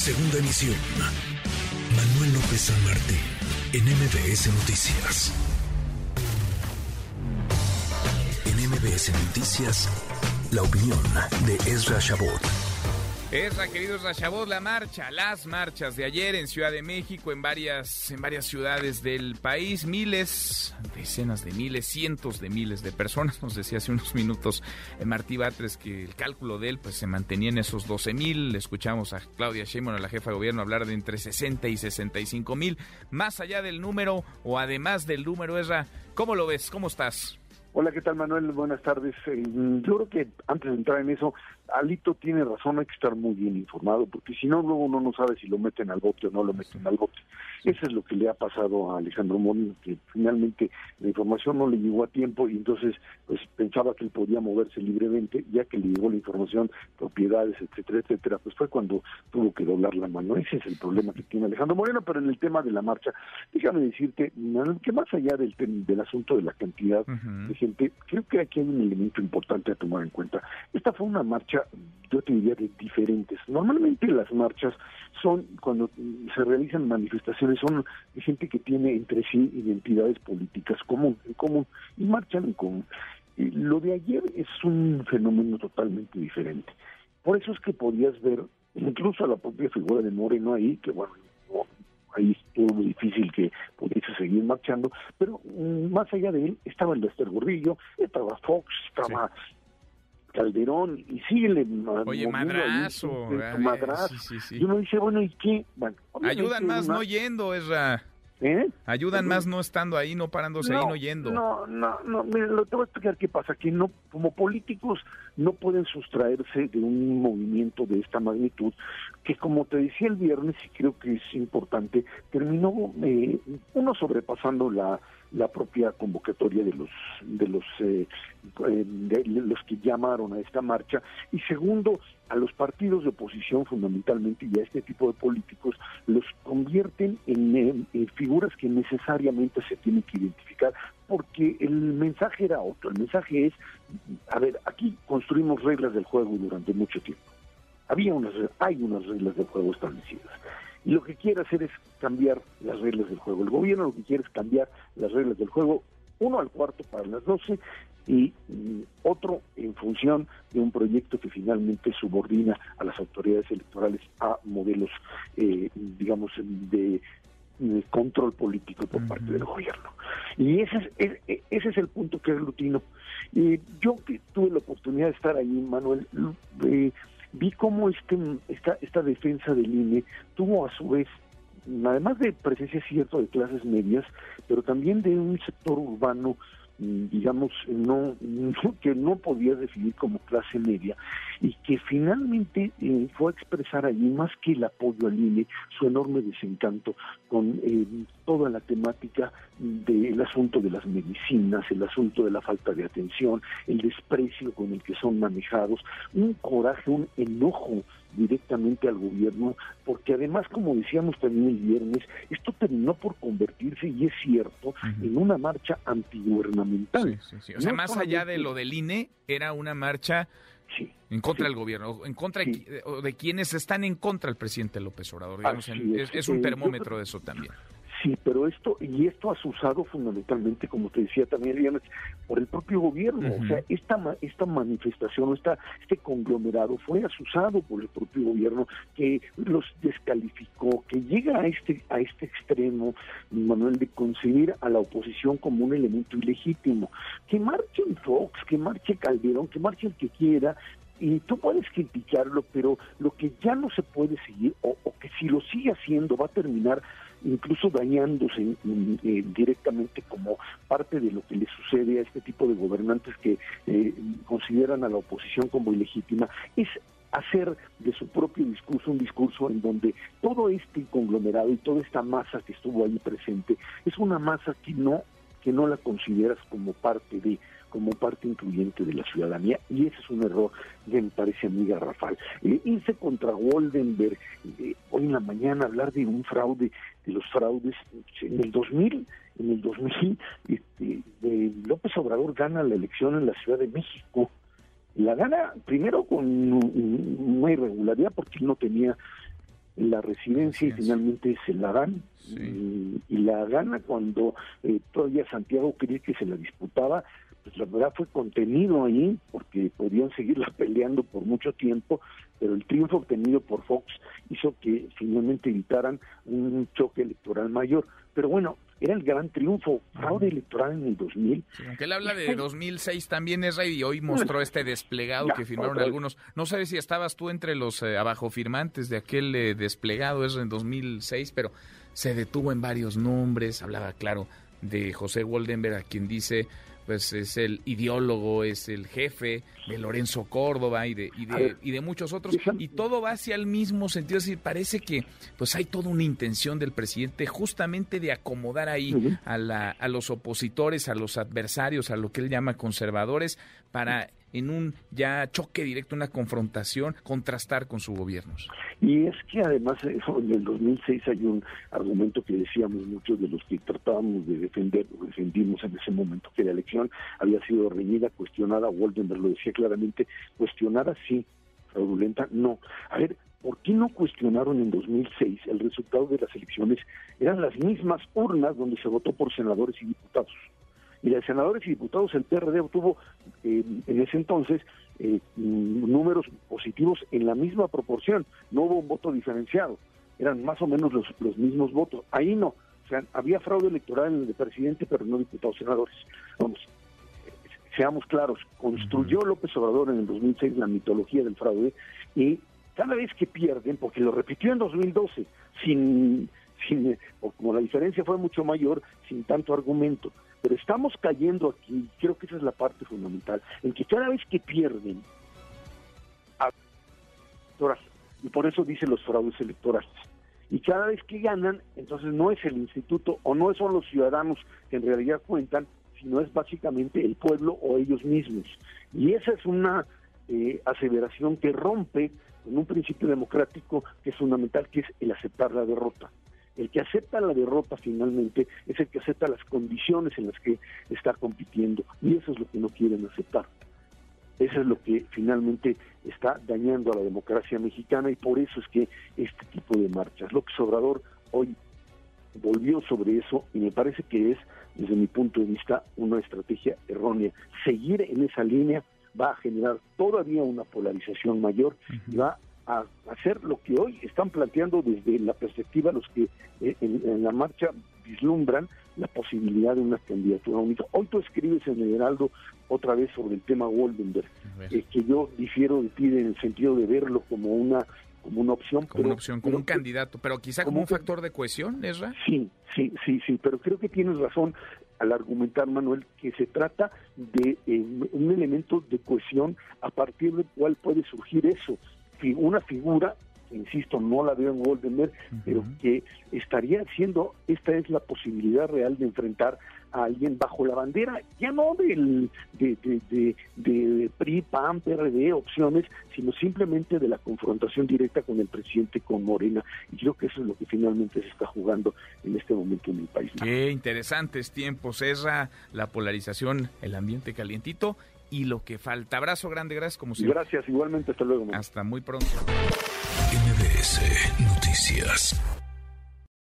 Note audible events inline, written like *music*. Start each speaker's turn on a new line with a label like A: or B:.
A: Segunda emisión. Manuel López San Martín, en MBS Noticias. En MBS Noticias, la opinión de Ezra Shabot.
B: Esra, queridos Rashabot, la marcha, las marchas de ayer en Ciudad de México, en varias, en varias ciudades del país, miles, decenas de miles, cientos de miles de personas. Nos decía hace unos minutos eh, Martí Batres que el cálculo de él pues se mantenía en esos 12 mil. Escuchamos a Claudia Sheinbaum, a la jefa de gobierno, hablar de entre 60 y 65 mil. Más allá del número o además del número, Esra, ¿cómo lo ves? ¿Cómo estás?
C: Hola, ¿qué tal Manuel? Buenas tardes. Eh, yo creo que antes de entrar en eso, Alito tiene razón, hay que estar muy bien informado, porque si no, luego uno no sabe si lo meten al bote o no lo meten al bote. Eso es lo que le ha pasado a Alejandro Molina, que finalmente la información no le llegó a tiempo y entonces pues pensaba que él podía moverse libremente, ya que le llegó la información, propiedades, etcétera, etcétera, pues fue cuando tuvo que doblar la mano. Ese es el problema que tiene Alejandro Moreno, pero en el tema de la marcha, déjame decirte que más allá del, del asunto de la cantidad de gente, creo que aquí hay un elemento importante a tomar en cuenta. Esta fue una marcha, yo te diría, de diferentes. Normalmente las marchas son, cuando se realizan manifestaciones, son gente que tiene entre sí identidades políticas común, en común y marchan en común. Lo de ayer es un fenómeno totalmente diferente. Por eso es que podías ver incluso a la propia figura de Moreno ahí, que bueno, ahí estuvo muy difícil que pudiese seguir marchando, pero mm, más allá de él estaba el Lester Gordillo, estaba Fox, estaba Calderón y síguele
B: Oye, madrazo,
C: madrazo. Y uno dice, bueno, ¿y qué? Bueno,
B: Ayudan más no yendo, Esra.
C: ¿Eh?
B: Ayudan más no estando ahí, no parándose ahí, no yendo.
C: No, no, no, mire, lo te voy a explicar qué pasa, que no, como políticos no pueden sustraerse de un movimiento de esta magnitud, que como te decía el viernes, y creo que es importante, terminó eh, uno sobrepasando la la propia convocatoria de los de los eh, eh, de los que llamaron a esta marcha. Y segundo a los partidos de oposición fundamentalmente y a este tipo de políticos los convierten en, figuras que necesariamente se tienen que identificar porque el mensaje era otro. El mensaje es a ver aquí construimos reglas del juego durante mucho tiempo. Había unas hay unas reglas del juego establecidas y lo que quiere hacer es cambiar las reglas del juego. El gobierno lo que quiere es cambiar las reglas del juego, uno al cuarto para las doce y mm, otro en función de un proyecto que finalmente subordina a las autoridades electorales a modelos, eh, digamos, de, control político por parte del gobierno. Y ese es, ese es el punto que es glutino. Y yo que tuve la oportunidad de estar ahí, Manuel, eh, vi cómo este, esta, esta defensa del INE tuvo a su vez, además de presencia cierta de clases medias, pero también de un sector urbano digamos, no, *laughs* que no podía definir como clase media y que finalmente eh, fue a expresar allí más que el apoyo al INE, su enorme desencanto con eh, toda la temática del asunto de las medicinas, el asunto de la falta de atención, el desprecio con el que son manejados, un coraje, un enojo directamente al gobierno, porque además, como decíamos también el viernes, esto terminó por convertirse, y es cierto, en una marcha antigubernamental.
B: O sea, más allá de lo del INE, era una marcha en contra del gobierno, en contra de, quienes están en contra del presidente López Obrador. es, un termómetro de eso también.
C: Sí, pero esto, y esto asusado fundamentalmente, como te decía también, por el propio gobierno. O sea, esta, esta manifestación, esta, este conglomerado fue asusado por el propio gobierno que los descalificó, que llega a este, a este extremo, Manuel, de concebir a la oposición como un elemento ilegítimo. Que marche Fox, que marche Calderón, que marche el que quiera, y tú puedes criticarlo, pero lo que ya no se puede seguir, o, o, que si lo sigue haciendo va a terminar incluso dañándose eh, directamente como parte de lo que le sucede a este tipo de gobernantes que eh, consideran a la oposición como ilegítima, es hacer de su propio discurso un discurso en donde todo este conglomerado y toda esta masa que estuvo ahí presente es una masa que no que no la consideras como parte de como parte incluyente de la ciudadanía y ese es un error que me parece a mí garrafal. Eh, irse contra Goldenberg, eh, hoy en la mañana hablar de un fraude, de los fraudes, en el 2000, en el 2000, este, López Obrador gana la elección en la Ciudad de México, la gana primero con una irregularidad porque no tenía en la residencia y finalmente se la dan. Y, la gana cuando eh, todavía Santiago creía que se la disputaba pues la verdad fue contenido ahí porque podían seguirla *laughs* peleando por mucho tiempo, pero el triunfo obtenido por Fox hizo que finalmente evitaran un choque electoral mayor. Pero bueno, era el gran triunfo, fraude electoral en el 2000.
B: aunque él habla de 2006 también es rey y hoy mostró este desplegado que firmaron algunos. No sabes si estabas tú entre los eh, abajo firmantes de aquel eh, desplegado, es en 2006, pero se detuvo en varios nombres, hablaba claro de José Woldenberg, a quien dice pues es el ideólogo, es el jefe de Lorenzo Córdoba y de, y de, y de muchos otros, y todo va hacia el mismo sentido, es decir, parece que pues hay toda una intención del presidente justamente de acomodar ahí a, la, a los opositores, a los adversarios, a lo que él llama conservadores, para en un ya choque directo, una confrontación, contrastar con su gobierno.
C: Y es que además en el 2006 hay un argumento que decíamos muchos de los que tratábamos de defender, o defendimos en ese momento, que la elección había sido reñida, cuestionada, Woldenberg lo decía claramente, cuestionada sí, fraudulenta no. A ver, ¿por qué no cuestionaron en 2006 el resultado de las elecciones? Eran las mismas urnas donde se votó por senadores y diputados y de senadores y diputados el PRD obtuvo eh, en ese entonces eh, números positivos en la misma proporción, no hubo un voto diferenciado, eran más o menos los, los mismos votos, ahí no, o sea, había fraude electoral en el de presidente, pero no diputados senadores. Vamos, seamos claros, construyó López Obrador en el 2006 la mitología del fraude y cada vez que pierden, porque lo repitió en 2012, sin, sin, como la diferencia fue mucho mayor, sin tanto argumento, pero estamos cayendo aquí, creo que esa es la parte fundamental, en que cada vez que pierden, y por eso dicen los fraudes electorales, y cada vez que ganan, entonces no es el instituto o no son los ciudadanos que en realidad cuentan, sino es básicamente el pueblo o ellos mismos. Y esa es una eh, aseveración que rompe con un principio democrático que es fundamental, que es el aceptar la derrota. El que acepta la derrota finalmente es el que acepta las condiciones en las que está compitiendo y eso es lo que no quieren aceptar. Eso es lo que finalmente está dañando a la democracia mexicana y por eso es que este tipo de marchas, López Obrador hoy volvió sobre eso y me parece que es, desde mi punto de vista, una estrategia errónea. Seguir en esa línea va a generar todavía una polarización mayor y va a hacer lo que hoy están planteando desde la perspectiva los que eh, en, la marcha vislumbran la posibilidad de una candidatura única. Hoy tú escribes en el Heraldo otra vez sobre el tema Woldenberg, eh, que yo difiero de ti en el sentido de verlo como una como una opción.
B: Como una opción, como un candidato, pero quizá como, un factor de cohesión, ¿Esra?
C: Sí, sí, sí, sí, pero creo que tienes razón al argumentar, Manuel, que se trata de eh, un elemento de cohesión a partir del cual puede surgir eso una figura, insisto, no la veo en Goldenberg, pero que estaría siendo, esta es la posibilidad real de enfrentar a alguien bajo la bandera, ya no del, de, de, de, PRI, PAN, PRD, opciones, sino simplemente de la confrontación directa con el presidente, con Morena. Y creo que eso es lo que finalmente se está jugando en este momento en el país.
B: Qué interesantes tiempos, Esra, la polarización, el ambiente calientito y lo que falta. Abrazo grande, gracias como siempre.
C: Gracias, igualmente, hasta luego.
B: Hasta muy pronto.
A: NBS Noticias.